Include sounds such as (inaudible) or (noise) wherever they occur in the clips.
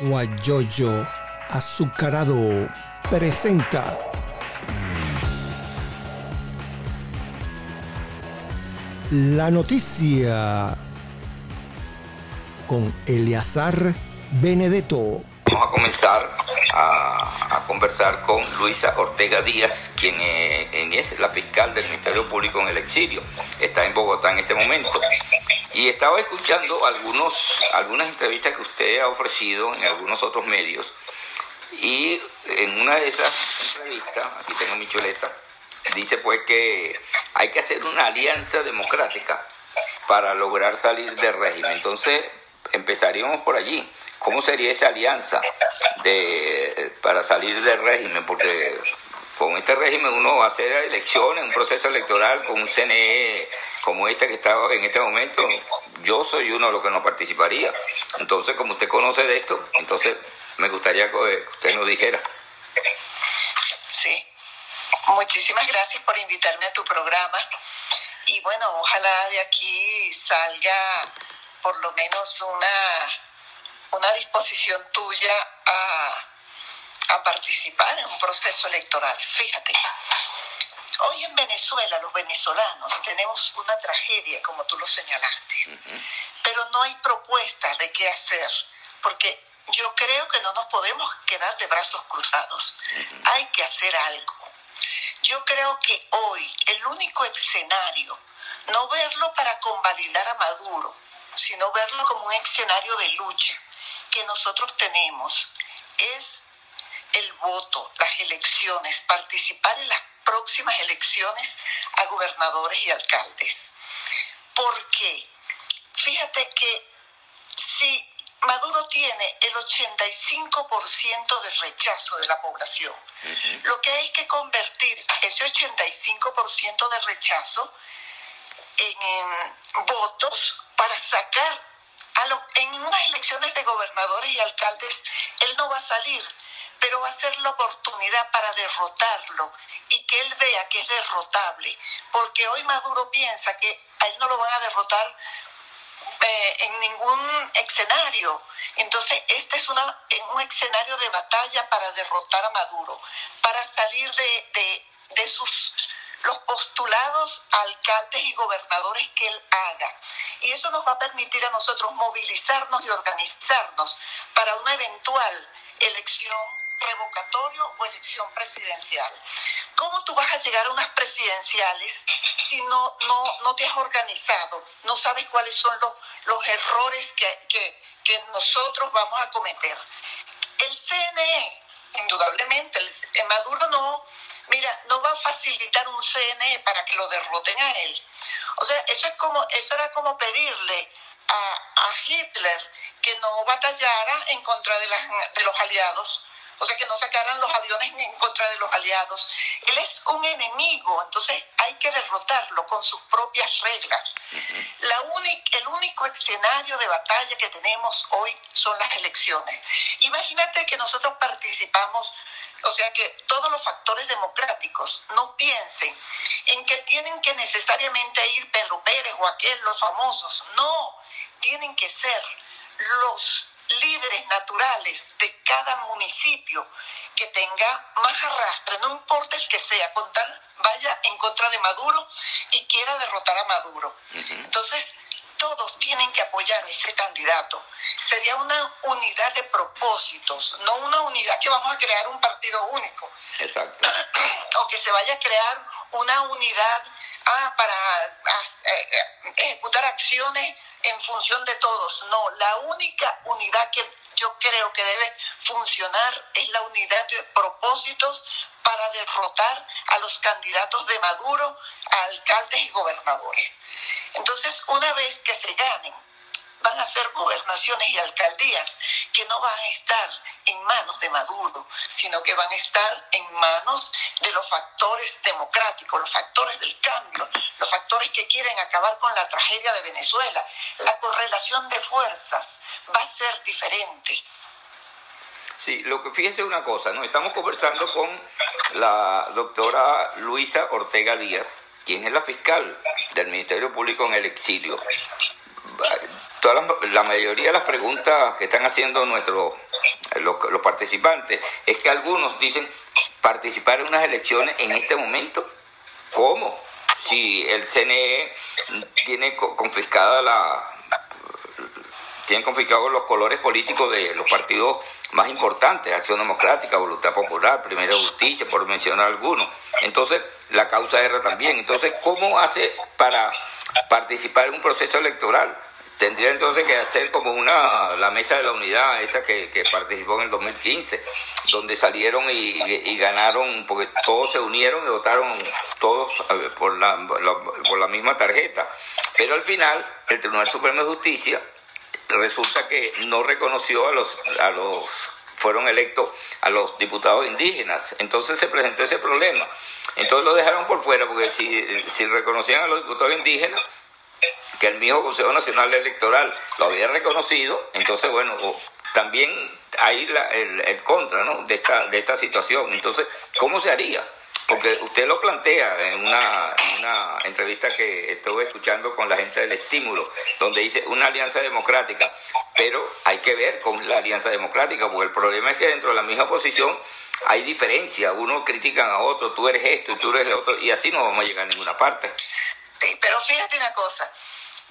Guayoyo Azucarado presenta la noticia con Eleazar Benedetto. Vamos a comenzar a, conversar con Luisa Ortega Díaz, quien es, la fiscal del Ministerio Público en el exilio. Está en Bogotá en este momento. Y estaba escuchando algunos, algunas entrevistas que usted ha ofrecido en algunos otros medios. Y en una de esas entrevistas, aquí tengo mi chuleta, dice pues que hay que hacer una alianza democrática para lograr salir del régimen. Entonces, empezaríamos por allí. ¿Cómo sería esa alianza de, para salir del régimen? Porque con este régimen uno va a hacer elecciones, un proceso electoral con un CNE como este que está en este momento. Yo soy uno de los que no participaría. Entonces, como usted conoce de esto, entonces me gustaría que usted nos dijera. Sí, muchísimas gracias por invitarme a tu programa. Y bueno, ojalá de aquí salga por lo menos una una disposición tuya a, participar en un proceso electoral. Fíjate, hoy en Venezuela los venezolanos tenemos una tragedia, como tú lo señalaste, pero no hay propuesta de qué hacer, porque yo creo que no nos podemos quedar de brazos cruzados. Hay que hacer algo. Yo creo que hoy el único escenario, no verlo para convalidar a Maduro, sino verlo como un escenario de lucha, que nosotros tenemos es el voto, las elecciones, participar en las próximas elecciones a gobernadores y alcaldes. ¿Por qué? Fíjate que si Maduro tiene el 85% de rechazo de la población, lo que hay que convertir ese 85% de rechazo en votos para sacar en unas elecciones de gobernadores y alcaldes, él no va a salir, pero va a ser la oportunidad para derrotarlo y que él vea que es derrotable, porque hoy Maduro piensa que a él no lo van a derrotar eh, en ningún escenario. Entonces, este es una, un escenario de batalla para derrotar a Maduro, para salir de, de, de sus los postulados alcaldes y gobernadores que él haga y eso nos va a permitir a nosotros movilizarnos y organizarnos para una eventual elección revocatorio o elección presidencial. ¿Cómo tú vas a llegar a unas presidenciales si no, no, no te has organizado? No sabes cuáles son los, los errores que, que, que nosotros vamos a cometer. El CNE, indudablemente, el, Maduro no, mira, no va a facilitar un CNE para que lo derroten a él o sea, eso, es como, eso era como pedirle a, Hitler que no batallara en contra de, de los aliados, o sea, que no sacaran los aviones en contra de los aliados. Él es un enemigo, entonces hay que derrotarlo con sus propias reglas. La el único escenario de batalla que tenemos hoy son las elecciones. Imagínate que nosotros participamos o sea que todos los factores democráticos no piensen en que tienen que necesariamente ir Pedro Pérez o aquel, los famosos. No, tienen que ser los líderes naturales de cada municipio que tenga más arrastre, no importa el que sea, con tal vaya en contra de Maduro y quiera derrotar a Maduro. Entonces, todos tienen que apoyar a ese candidato. Sería una unidad de propósitos, no una unidad que vamos a crear un partido único. Exacto. (clears throat) O que se vaya a crear una unidad ah, para eh, eh, ejecutar acciones en función de todos. No, la única unidad que yo creo que debe funcionar es la unidad de propósitos para derrotar a los candidatos de Maduro, a alcaldes y gobernadores. Entonces, una vez que se ganen, van a ser gobernaciones y alcaldías que no van a estar en manos de Maduro, sino que van a estar en manos de los factores democráticos, los factores del cambio, los factores que quieren acabar con la tragedia de Venezuela. La correlación de fuerzas va a ser diferente. Sí, lo que fíjese una cosa, ¿no? Estamos conversando con la doctora Luisa Ortega Díaz, quien es la fiscal del Ministerio Público en el exilio todas la mayoría de las preguntas que están haciendo nuestros los, los participantes es que algunos dicen participar en unas elecciones en este momento. ¿Cómo? Si el CNE tiene confiscada la tiene confiscados los colores políticos de los partidos más importantes, Acción Democrática, Voluntad Popular, Primera Justicia, por mencionar algunos. Entonces, la causa R también. Entonces, ¿cómo hace para participar en un proceso electoral? Tendría entonces que hacer como una la mesa de la unidad, esa que, participó en el 2015, donde salieron y, ganaron, porque todos se unieron y votaron todos por la, por la misma tarjeta. Pero al final, el Tribunal Supremo de Justicia resulta que no reconoció a los, a los fueron electos a los diputados indígenas. Entonces se presentó ese problema. Entonces lo dejaron por fuera, porque si, si reconocían a los diputados indígenas, que el mismo Consejo Nacional Electoral lo había reconocido, entonces bueno, también hay la, el, el, contra ¿no? de, esta, de esta situación. Entonces, ¿cómo se haría? Porque usted lo plantea en una, una, entrevista que estuve escuchando con la gente del estímulo, donde dice una alianza democrática, pero hay que ver con la alianza democrática, porque el problema es que dentro de la misma posición hay diferencia, uno critican a otro, tú eres esto y tú eres lo otro, y así no vamos a llegar a ninguna parte. Sí, pero fíjate una cosa,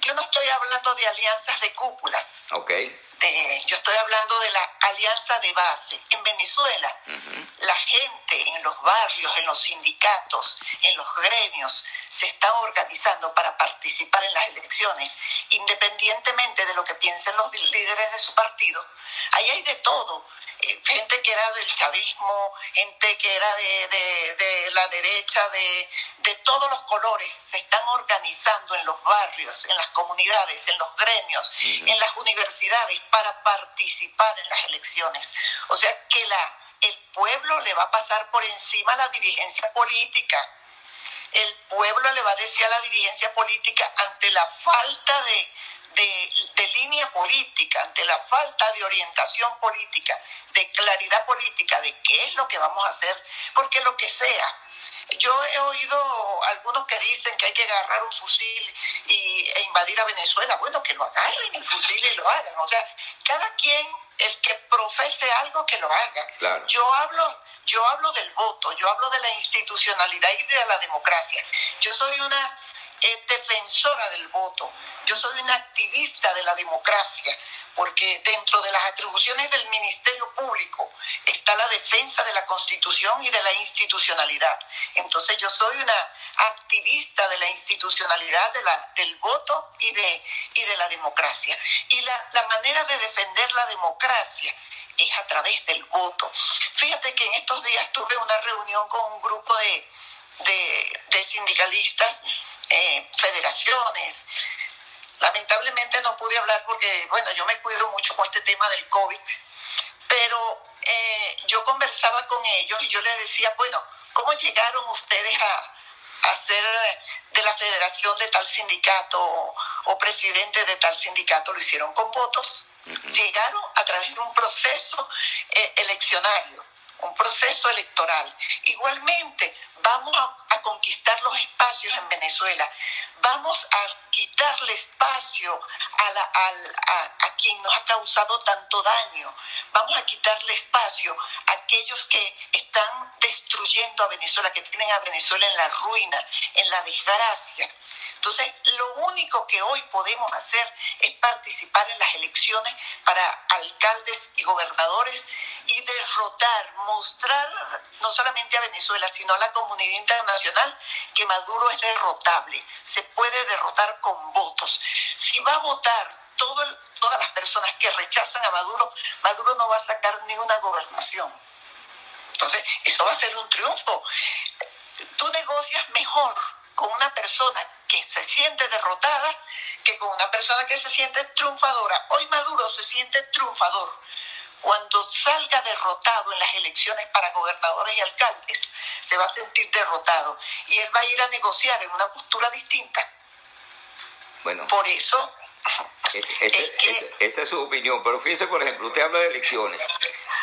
yo no estoy hablando de alianzas de cúpulas. Ok yo estoy hablando de la alianza de base. En Venezuela, la gente en los barrios, en los sindicatos, en los gremios, se están organizando para participar en las elecciones, independientemente de lo que piensen los líderes de su partido. Ahí hay de todo gente que era del chavismo, gente que era de, la derecha, de, de, todos los colores, se están organizando en los barrios, en las comunidades, en los gremios, en las universidades para participar en las elecciones. O sea que la, el pueblo le va a pasar por encima a la dirigencia política. El pueblo le va a decir a la dirigencia política ante la falta de, de, línea política, ante la falta de orientación política, de claridad política de qué es lo que vamos a hacer, porque lo que sea. Yo he oído algunos que dicen que hay que agarrar un fusil y, e invadir a Venezuela. Bueno, que lo agarren el fusil y lo hagan. O sea, cada quien, el que profese algo, que lo haga. Yo hablo yo hablo del voto, yo hablo de la institucionalidad y de la democracia. Yo soy una es defensora del voto. Yo soy una activista de la democracia, porque dentro de las atribuciones del Ministerio Público está la defensa de la Constitución y de la institucionalidad. Entonces yo soy una activista de la institucionalidad de la, del voto y de, y de la democracia. Y la, la manera de defender la democracia es a través del voto. Fíjate que en estos días tuve una reunión con un grupo de, de, de sindicalistas eh, federaciones. Lamentablemente no pude hablar porque, bueno, yo me cuido mucho con este tema del COVID, pero eh, yo conversaba con ellos y yo les decía, bueno, ¿cómo llegaron ustedes a, ser de la federación de tal sindicato o, presidente de tal sindicato? Lo hicieron con votos. Llegaron a través de un proceso eh, eleccionario, un proceso electoral. Igualmente, vamos a, conquistar los espacios en Venezuela, vamos a quitarle espacio a, la, a, a, quien nos ha causado tanto daño, vamos a quitarle espacio a aquellos que están destruyendo a Venezuela, que tienen a Venezuela en la ruina, en la desgracia. Entonces, lo único que hoy podemos hacer es participar en las elecciones para alcaldes y gobernadores y derrotar, mostrar no solamente a Venezuela, sino a la comunidad internacional que Maduro es derrotable, se puede derrotar con votos. Si va a votar todo todas las personas que rechazan a Maduro, Maduro no va a sacar ninguna gobernación. Entonces, eso va a ser un triunfo. Tú negocias mejor con una persona que se siente derrotada que con una persona que se siente triunfadora. Hoy Maduro se siente triunfador. Cuando salga derrotado en las elecciones para gobernadores y alcaldes, se va a sentir derrotado y él va a ir a negociar en una postura distinta. Bueno. Por eso esa es su opinión, pero fíjese, por ejemplo, usted habla de elecciones.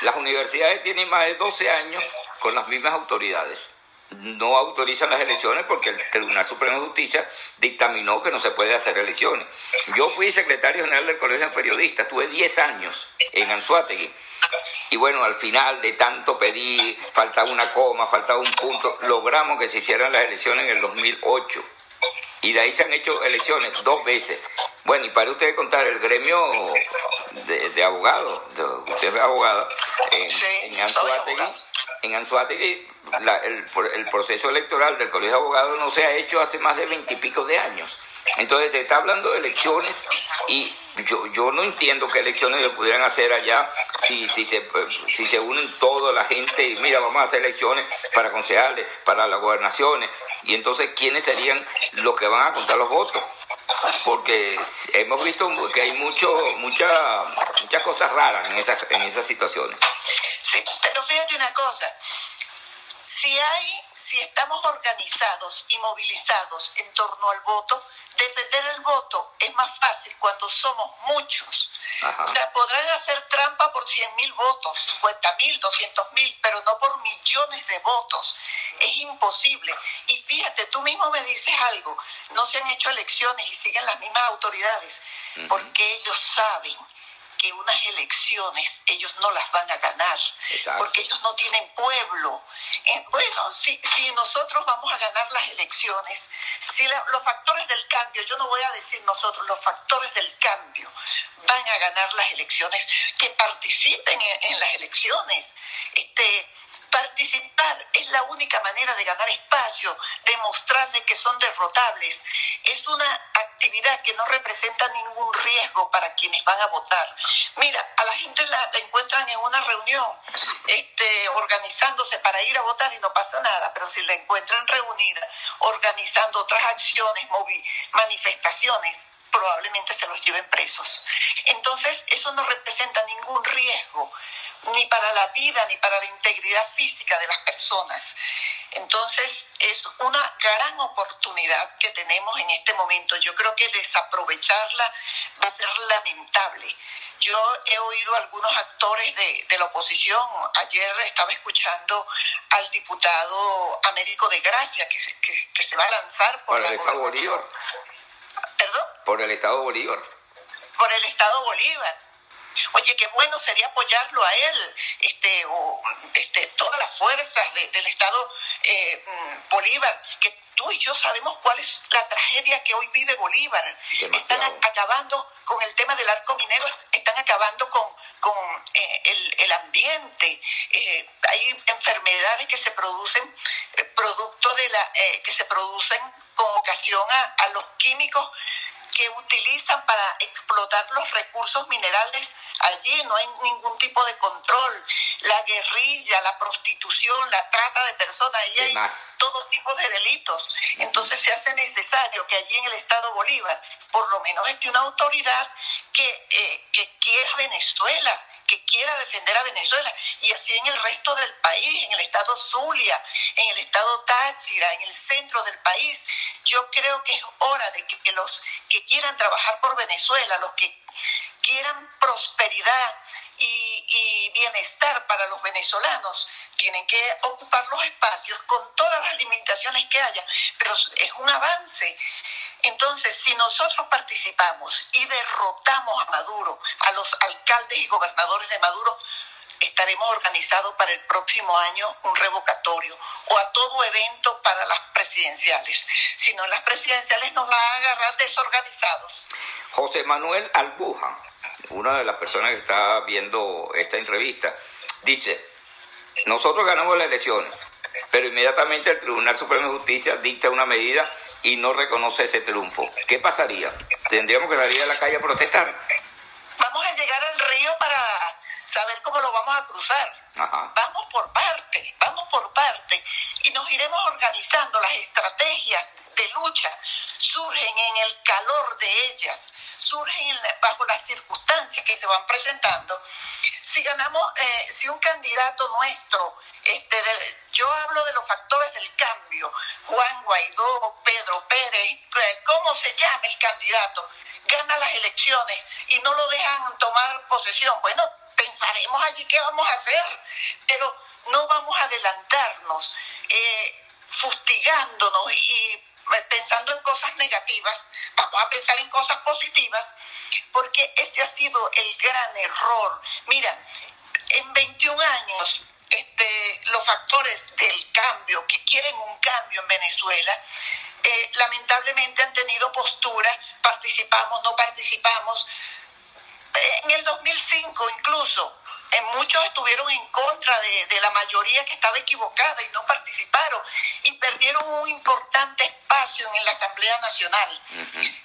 Las universidades tienen más de 12 años con las mismas autoridades no autorizan las elecciones porque el Tribunal Supremo de Justicia dictaminó que no se puede hacer elecciones. Yo fui secretario general del Colegio de Periodistas, tuve 10 años en Anzuategui. Y bueno, al final de tanto pedir, faltaba una coma, faltaba un punto, logramos que se hicieran las elecciones en el 2008. Y de ahí se han hecho elecciones dos veces. Bueno, y para ustedes contar, el gremio de, abogados, usted es abogado, en, en Anzuategui, en Anzuategui el, el, proceso electoral del Colegio de Abogados no se ha hecho hace más de veintipico de años. Entonces te está hablando de elecciones y yo, yo no entiendo qué elecciones le pudieran hacer allá si, si, se, si se unen toda la gente y mira, vamos a hacer elecciones para concejales, para las gobernaciones. Y entonces, ¿quiénes serían los que van a contar los votos? Porque hemos visto que hay mucho, mucha, muchas cosas raras en esas, en esas situaciones. Pero fíjate una cosa, si hay, si estamos organizados y movilizados en torno al voto, defender el voto es más fácil cuando somos muchos. O sea, podrán hacer trampa por 100 mil votos, 50 mil, 200 mil, pero no por millones de votos. Es imposible. Y fíjate, tú mismo me dices algo, no se han hecho elecciones y siguen las mismas autoridades, porque ellos saben que unas elecciones ellos no las van a ganar, porque ellos no tienen pueblo. Eh, bueno, si, si nosotros vamos a ganar las elecciones, si los factores del cambio, yo no voy a decir nosotros, los factores del cambio van a ganar las elecciones, que participen en, en las elecciones. Este, Participar es la única manera de ganar espacio, demostrarles que son derrotables. Es una actividad que no representa ningún riesgo para quienes van a votar. Mira, a la gente la, encuentran en una reunión este, organizándose para ir a votar y no pasa nada, pero si la encuentran reunida, organizando otras acciones, manifestaciones, probablemente se los lleven presos. Entonces, eso no representa ningún riesgo ni para la vida, ni para la integridad física de las personas. Entonces es una gran oportunidad que tenemos en este momento. Yo creo que desaprovecharla va a ser lamentable. Yo he oído a algunos actores de, la oposición. Ayer estaba escuchando al diputado Américo de Gracia que se, que, se va a lanzar por, el Estado Bolívar. ¿Perdón? Por el Estado Bolívar. Por el Estado Bolívar. Oye, qué bueno sería apoyarlo a él, este, o, este, todas las fuerzas del Estado eh, mm, Bolívar, que tú y yo sabemos cuál es la tragedia que hoy vive Bolívar. Están acabando con el tema del arco minero, están acabando con, con eh, el, ambiente. Eh, hay enfermedades que se producen producto de la que se producen con ocasión a los químicos que utilizan para explotar los recursos minerales allí, no hay ningún tipo de control. La guerrilla, la prostitución, la trata de personas, allí hay todo tipo de delitos. Entonces se hace necesario que allí en el Estado Bolívar por lo menos esté una autoridad que, eh, que quiera Venezuela, que quiera defender a Venezuela y así en el resto del país, en el estado Zulia, en el estado Táchira, en el centro del país. Yo creo que es hora de que, los que quieran trabajar por Venezuela, los que quieran prosperidad y, bienestar para los venezolanos, tienen que ocupar los espacios con todas las limitaciones que haya, pero es un avance entonces, si nosotros participamos y derrotamos a Maduro, a los alcaldes y gobernadores de Maduro, estaremos organizados para el próximo año un revocatorio o a todo evento para las presidenciales. Si no, las presidenciales nos van a agarrar desorganizados. José Manuel Albuja, una de las personas que está viendo esta entrevista, dice, nosotros ganamos las elecciones, pero inmediatamente el Tribunal Supremo de Justicia dicta una medida y no reconoce ese triunfo, ¿qué pasaría? ¿Tendríamos que salir a la calle a protestar? Vamos a llegar al río para saber cómo lo vamos a cruzar. Vamos por parte, vamos por parte y nos iremos organizando. Las estrategias de lucha surgen en el calor de ellas, surgen bajo las circunstancias que se van presentando. Si ganamos, eh, si un candidato nuestro este, yo hablo de los factores del cambio. Juan Guaidó, Pedro Pérez, eh, ¿cómo se llama el candidato? Gana las elecciones y no lo dejan tomar posesión. Bueno, pensaremos allí qué vamos a hacer, pero no vamos a adelantarnos. Eh, fustigándonos y pensando en cosas negativas, vamos a pensar en cosas positivas, porque ese ha sido el gran error. Mira, en 21 años, este, los factores del cambio, que quieren un cambio en Venezuela, eh, lamentablemente han tenido postura, participamos, no participamos. Eh, en el 2005 incluso, muchos estuvieron en contra de, la mayoría que estaba equivocada y no participaron y perdieron un importante espacio en la Asamblea Nacional.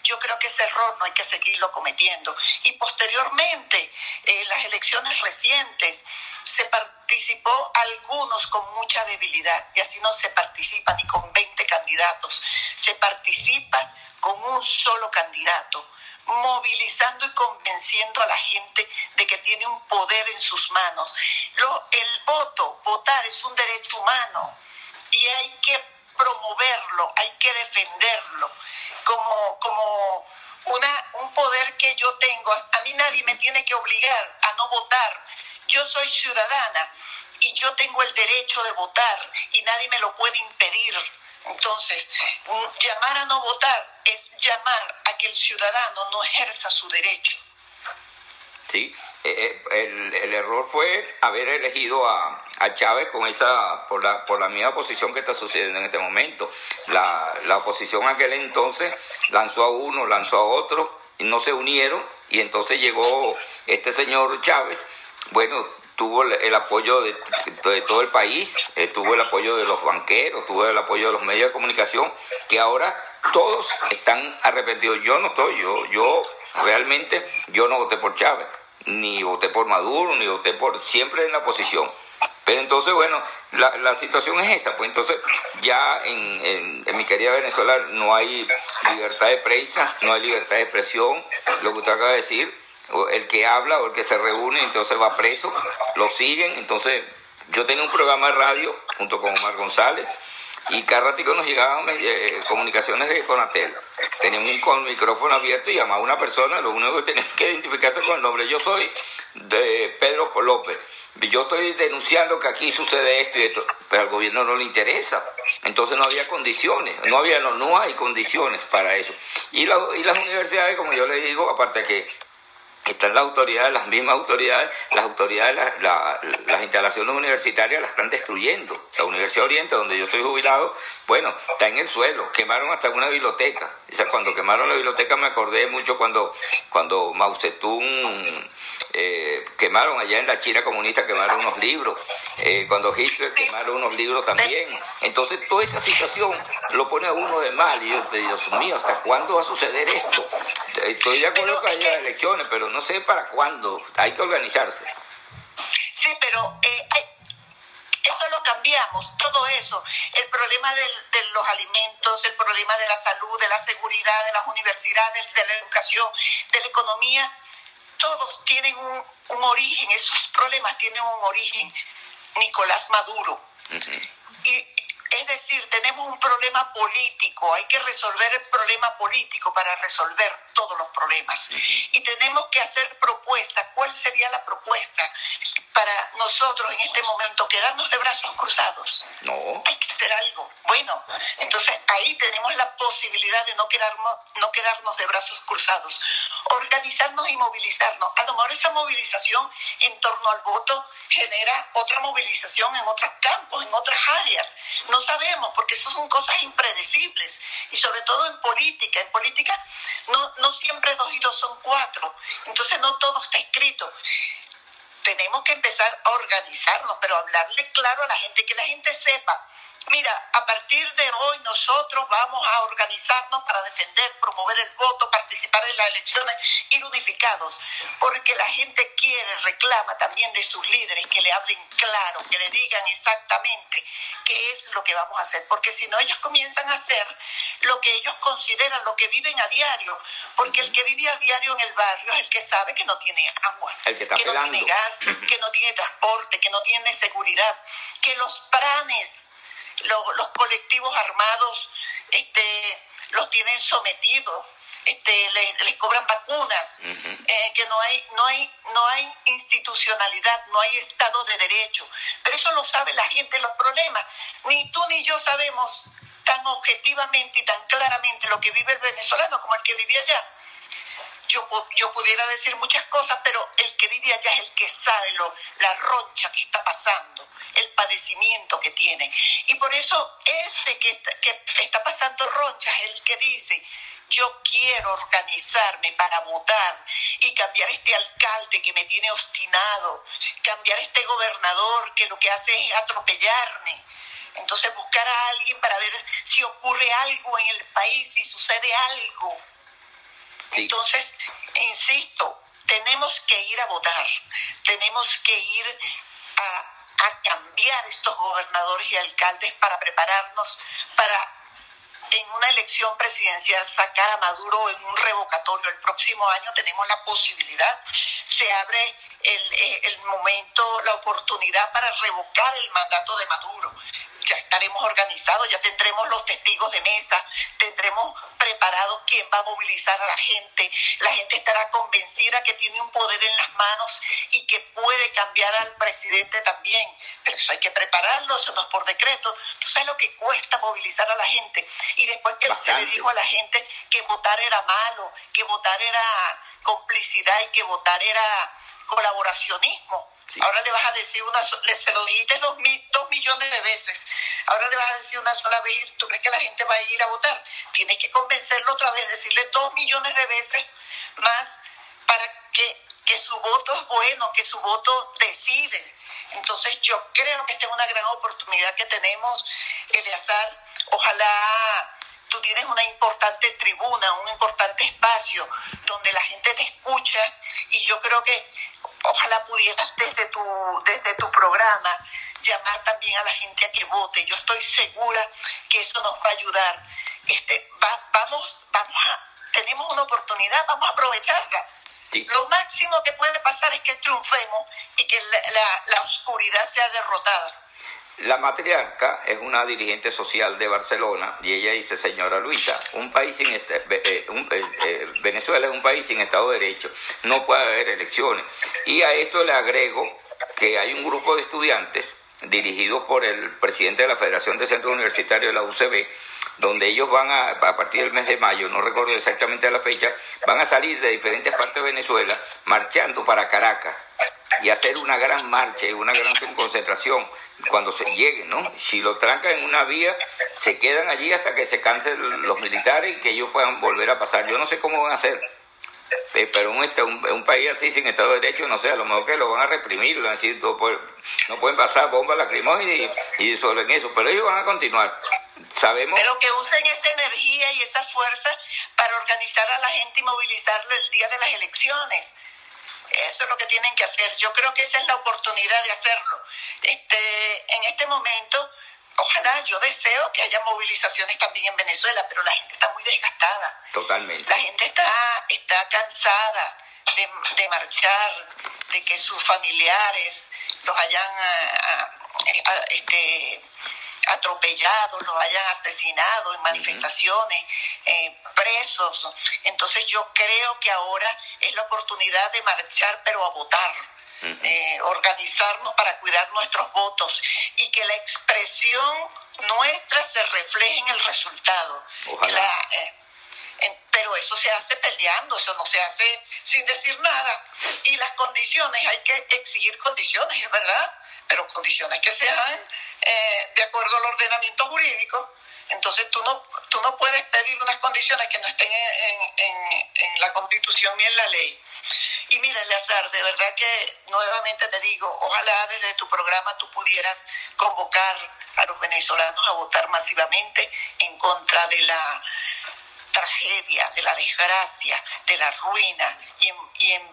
Yo creo que ese error no hay que seguirlo cometiendo. Y posteriormente, en eh, las elecciones recientes, se participó algunos con mucha debilidad y así no se participa ni con 20 candidatos, se participa con un solo candidato movilizando y convenciendo a la gente de que tiene un poder en sus manos. Lo, el voto, votar es un derecho humano y hay que promoverlo, hay que defenderlo como, como una, un poder que yo tengo. A mí nadie me tiene que obligar a no votar. Yo soy ciudadana y yo tengo el derecho de votar y nadie me lo puede impedir. Entonces, llamar a no votar es llamar a que el ciudadano no ejerza su derecho. Sí, eh, eh, el, error fue haber elegido a, Chávez con esa por la por la misma posición que está sucediendo en este momento. La, la oposición aquel entonces lanzó a uno, lanzó a otro, y no se unieron, y entonces llegó este señor Chávez. Bueno, tuvo el apoyo de, todo el país, eh, tuvo el apoyo de los banqueros, tuvo el apoyo de los medios de comunicación, que ahora todos están arrepentidos. Yo no estoy, yo, yo realmente, yo no voté por Chávez, ni voté por Maduro, ni voté por, siempre en la oposición. Pero entonces, bueno, la, la situación es esa, pues entonces ya en, en, mi querida Venezuela no hay libertad de prensa, no hay libertad de expresión, lo que usted acaba de decir, el que habla o el que se reúne, entonces va preso, lo siguen, entonces yo tenía un programa de radio junto con Omar González y cada ratito nos llegaban eh, comunicaciones de Conatel. Teníamos un con micrófono abierto y llamaba a una persona, lo único que tenía que identificarse con el nombre. Yo soy de Pedro López. Yo estoy denunciando que aquí sucede esto y esto, pero al gobierno no le interesa. Entonces no había condiciones, no había, no, no hay condiciones para eso. Y, y las universidades, como yo le digo, aparte que están las autoridades, las mismas autoridades, las autoridades, las instalaciones universitarias las están destruyendo. La Universidad Oriente, donde yo soy jubilado, bueno, está en el suelo. Quemaron hasta una biblioteca. O sea, cuando quemaron la biblioteca me acordé mucho cuando, cuando Mao Zedong eh, quemaron allá en la China comunista, quemaron unos libros, eh, cuando Hitler quemaron unos libros también. Entonces toda esa situación lo pone a uno de mal y yo, Dios mío, ¿hasta cuándo va a suceder esto? Estoy de acuerdo que haya elecciones, pero no sé para cuándo, hay que organizarse. Sí, pero eh, eso lo cambiamos, todo eso, el problema de los alimentos, el problema de la salud, de la seguridad, de las universidades, de la educación, de la economía, todos tienen un, origen, esos problemas tienen un origen, Nicolás Maduro. Y es decir, tenemos un problema político, hay que resolver el problema político para resolver todos los problemas. Y tenemos que hacer propuestas. ¿Cuál sería la propuesta para nosotros en este momento? ¿Quedarnos de brazos cruzados? No. Hay que hacer algo. Bueno, entonces ahí tenemos la posibilidad de no quedarnos, no quedarnos de brazos cruzados. Organizarnos y movilizarnos. A lo mejor esa movilización en torno al voto genera otra movilización en otros campos, en otras áreas. No sabemos, porque eso son cosas impredecibles. Y sobre todo en política. En política no, no siempre dos y dos son cuatro. Entonces no todo está escrito. Tenemos que empezar a organizarnos, pero hablarle claro a la gente, que la gente sepa Mira, a partir de hoy nosotros vamos a organizarnos para defender, promover el voto, participar en las elecciones, ir unificados, porque la gente quiere, reclama también de sus líderes que le hablen claro, que le digan exactamente qué es lo que vamos a hacer, porque si no ellos comienzan a hacer lo que ellos consideran, lo que viven a diario, porque el que vive a diario en el barrio es el que sabe que no tiene agua, que, que no tiene gas, que no tiene transporte, que no tiene seguridad, que los planes los, colectivos armados este, los tienen sometidos. Este, les, cobran vacunas, eh, que no hay, no, hay, no hay institucionalidad, no hay Estado de Derecho. Pero eso lo sabe la gente, los problemas. Ni tú ni yo sabemos tan objetivamente y tan claramente lo que vive el venezolano como el que vivía allá. Yo, yo pudiera decir muchas cosas, pero el que vive allá es el que sabe lo, la roncha que está pasando, el padecimiento que tiene. Y por eso ese que que está pasando roncha es el que dice, yo quiero organizarme para votar y cambiar este alcalde que me tiene obstinado, cambiar este gobernador que lo que hace es atropellarme. Entonces buscar a alguien para ver si ocurre algo en el país, si sucede algo. Entonces, insisto, tenemos que ir a votar, tenemos que ir a, a cambiar estos gobernadores y alcaldes para prepararnos para en una elección presidencial sacar a Maduro en un revocatorio el próximo año, tenemos la posibilidad, se abre el, eh, el momento, la oportunidad para revocar el mandato de Maduro estaremos organizados, ya tendremos los testigos de mesa, tendremos preparado quién va a movilizar a la gente, la gente estará convencida que tiene un poder en las manos y que puede cambiar al presidente también. Pero eso hay que prepararlo, eso no es por decreto. ¿Tú sabes lo que cuesta movilizar a la gente? Y después que se le dijo a la gente que votar era malo, que votar era complicidad y que votar era colaboracionismo Ahora le vas a decir una sola, se lo dijiste dos, dos millones de veces. Ahora le vas a decir una sola vez, ¿tú crees que la gente va a ir a votar? Tienes que convencerlo otra vez, decirle dos millones de veces más para que, que su voto es bueno, que su voto decide. Entonces yo creo que esta es una gran oportunidad que tenemos, Eleazar. Ojalá tú tienes una importante tribuna, un importante espacio donde la gente te escucha y yo creo que ojalá pudieras desde tu, desde tu programa llamar también a la gente a que vote. Yo estoy segura que eso nos va a ayudar. Este, vamos, vamos a, tenemos una oportunidad, vamos a aprovecharla. Lo máximo que puede pasar es que triunfemos y que la, la oscuridad sea derrotada. La matriarca es una dirigente social de Barcelona y ella dice, señora Luisa, un país sin este, eh, eh, eh, Venezuela es un país sin Estado de Derecho, no puede haber elecciones. Y a esto le agrego que hay un grupo de estudiantes dirigidos por el presidente de la Federación de Centros Universitarios de la UCB, donde ellos van a, a partir del mes de mayo, no recuerdo exactamente la fecha, van a salir de diferentes partes de Venezuela marchando para Caracas y hacer una gran marcha y una gran concentración cuando se lleguen, ¿no? Si lo trancan en una vía, se quedan allí hasta que se cansen los militares y que ellos puedan volver a pasar. Yo no sé cómo van a hacer, eh, pero un, este, un, país así sin Estado de Derecho, no sé, a lo mejor que lo van a reprimir, lo van a decir, no, pueden, pasar bombas lacrimógenas y, y disuelven eso, pero ellos van a continuar. Sabemos. Pero que usen esa energía y esa fuerza para organizar a la gente y movilizarlo el día de las elecciones eso es lo que tienen que hacer. Yo creo que esa es la oportunidad de hacerlo. Este, en este momento, ojalá, yo deseo que haya movilizaciones también en Venezuela, pero la gente está muy desgastada. Totalmente. La gente está, está cansada de, marchar, de que sus familiares los hayan este, atropellados, los hayan asesinado en manifestaciones, eh, presos. Entonces yo creo que ahora es la oportunidad de marchar, pero a votar. Eh, organizarnos para cuidar nuestros votos y que la expresión nuestra se refleje en el resultado. Eh, pero eso se hace peleando, eso no se hace sin decir nada. Y las condiciones, hay que exigir condiciones, es verdad, pero condiciones que sean eh, de acuerdo al ordenamiento jurídico. Entonces tú no, tú no puedes pedir unas condiciones que no estén en, la constitución ni en la ley. Y mira, Eleazar, de verdad que nuevamente te digo, ojalá desde tu programa tú pudieras convocar a los venezolanos a votar masivamente en contra de la tragedia, de la desgracia, de la ruina y en, y en,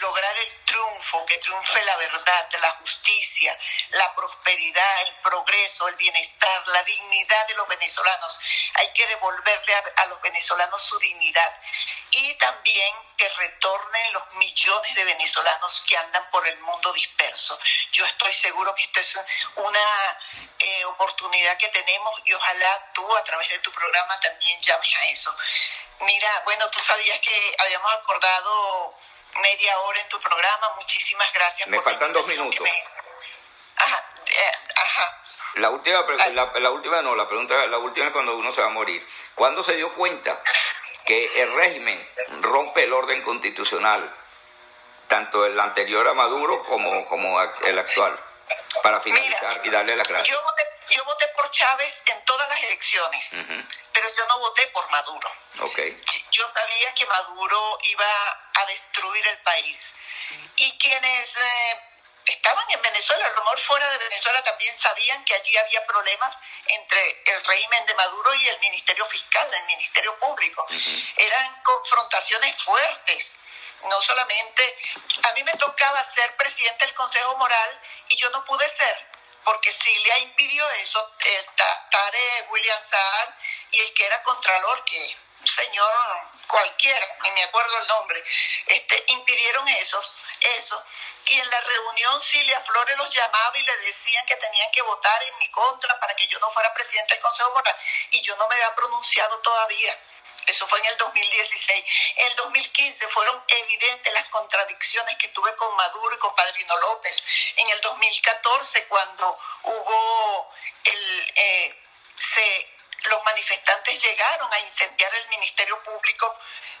lograr el triunfo, que triunfe la verdad, la justicia, la prosperidad, el progreso, el bienestar, la dignidad de los venezolanos. Hay que devolverle a, los venezolanos su dignidad y también que retornen los millones de venezolanos que andan por el mundo disperso. Yo estoy seguro que esta es una eh, oportunidad que tenemos y ojalá tú a través de tu programa también llames a eso. Mira, bueno, tú sabías que habíamos acordado media hora en tu programa. Muchísimas gracias. Me faltan dos minutos. Ajá, eh, ajá. La última, la, última no, la pregunta, la última es cuando uno se va a morir. ¿Cuándo se dio cuenta que el régimen rompe el orden constitucional, tanto el anterior a Maduro como, como el actual? Para finalizar y darle las gracias. Yo voté, yo voté por Chávez en todas las elecciones pero yo no voté por Maduro. Okay. Yo sabía que Maduro iba a destruir el país. Y quienes eh, estaban en Venezuela, a lo mejor fuera de Venezuela, también sabían que allí había problemas entre el régimen de Maduro y el Ministerio Fiscal, el Ministerio Público. Eran confrontaciones fuertes. No solamente, a mí me tocaba ser presidente del Consejo Moral y yo no pude ser, porque Cilia impidió eso. Tare William Saar y el que era contralor, que un señor cualquiera, ni me acuerdo el nombre, este, impidieron esos, eso. Y en la reunión Silvia Flores los llamaba y le decían que tenían que votar en mi contra para que yo no fuera presidente del Consejo Moral. Y yo no me había pronunciado todavía. Eso fue en el 2016. En el 2015 fueron evidentes las contradicciones que tuve con Maduro y con Padrino López. En el 2014, cuando hubo el... Eh, se los manifestantes llegaron a incendiar el Ministerio Público.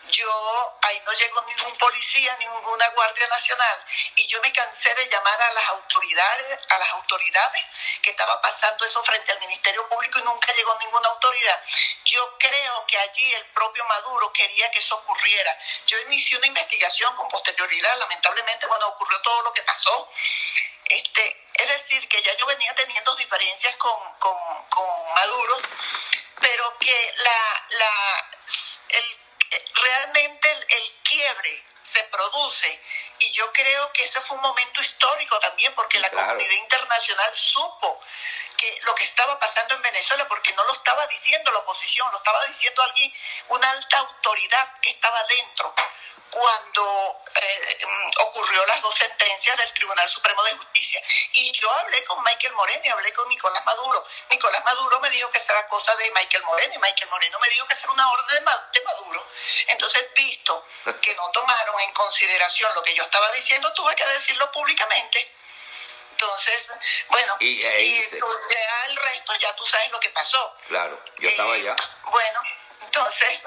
Yo, ahí no llegó ningún policía, ninguna Guardia Nacional, y yo me cansé de llamar a las autoridades, a las autoridades que estaba pasando eso frente al Ministerio Público y nunca llegó ninguna autoridad. Yo creo que allí el propio Maduro quería que eso ocurriera. Yo inicié una investigación con posterioridad, lamentablemente, bueno, ocurrió todo lo que pasó. Este, es decir, que ya yo venía teniendo diferencias con, con, con Maduro pero que la, la, el, realmente el, quiebre se produce. Y yo creo que ese fue un momento histórico también porque la comunidad internacional supo que lo que estaba pasando en Venezuela, porque no lo estaba diciendo la oposición, lo estaba diciendo alguien, una alta autoridad que estaba dentro cuando eh, ocurrió las dos sentencias del Tribunal Supremo de Justicia. Y yo hablé con Michael Moreno y hablé con Nicolás Maduro. Nicolás Maduro me dijo que era cosa de Michael Moreno y Michael Moreno me dijo que era una orden de Maduro. Entonces, visto que no tomaron en consideración lo que yo estaba diciendo, tuve que decirlo públicamente. Entonces, bueno, y, ya el resto ya tú sabes lo que pasó. Claro, yo estaba allá. Bueno, entonces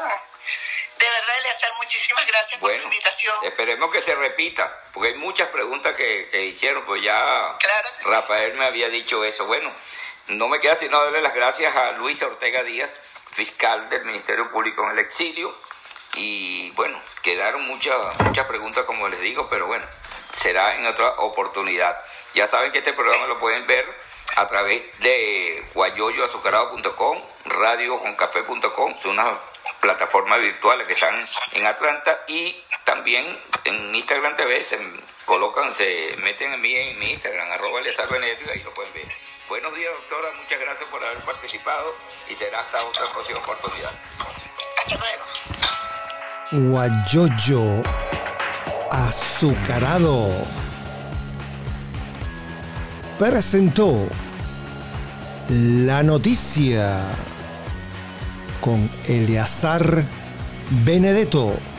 de verdad, Eleazar, muchísimas gracias por tu invitación. Esperemos que se repita, porque hay muchas preguntas que, hicieron, pues ya Rafael me había dicho eso. Bueno, no me queda sino darle las gracias a Luisa Ortega Díaz, fiscal del Ministerio Público en el exilio. Y bueno, quedaron muchas, muchas preguntas, como les digo, pero bueno, será en otra oportunidad. Ya saben que este programa lo pueden ver a través de guayoyoazucarado.com, radioconcafé.com, son unas plataformas virtuales que están en Atlanta y también en Instagram TV se colocan, se meten en mi, en mi Instagram, arroba y ahí lo pueden ver. Buenos días, doctora, muchas gracias por haber participado y será hasta otra próxima oportunidad. Guayoyo azucarado presentó la noticia con Eleazar Benedetto.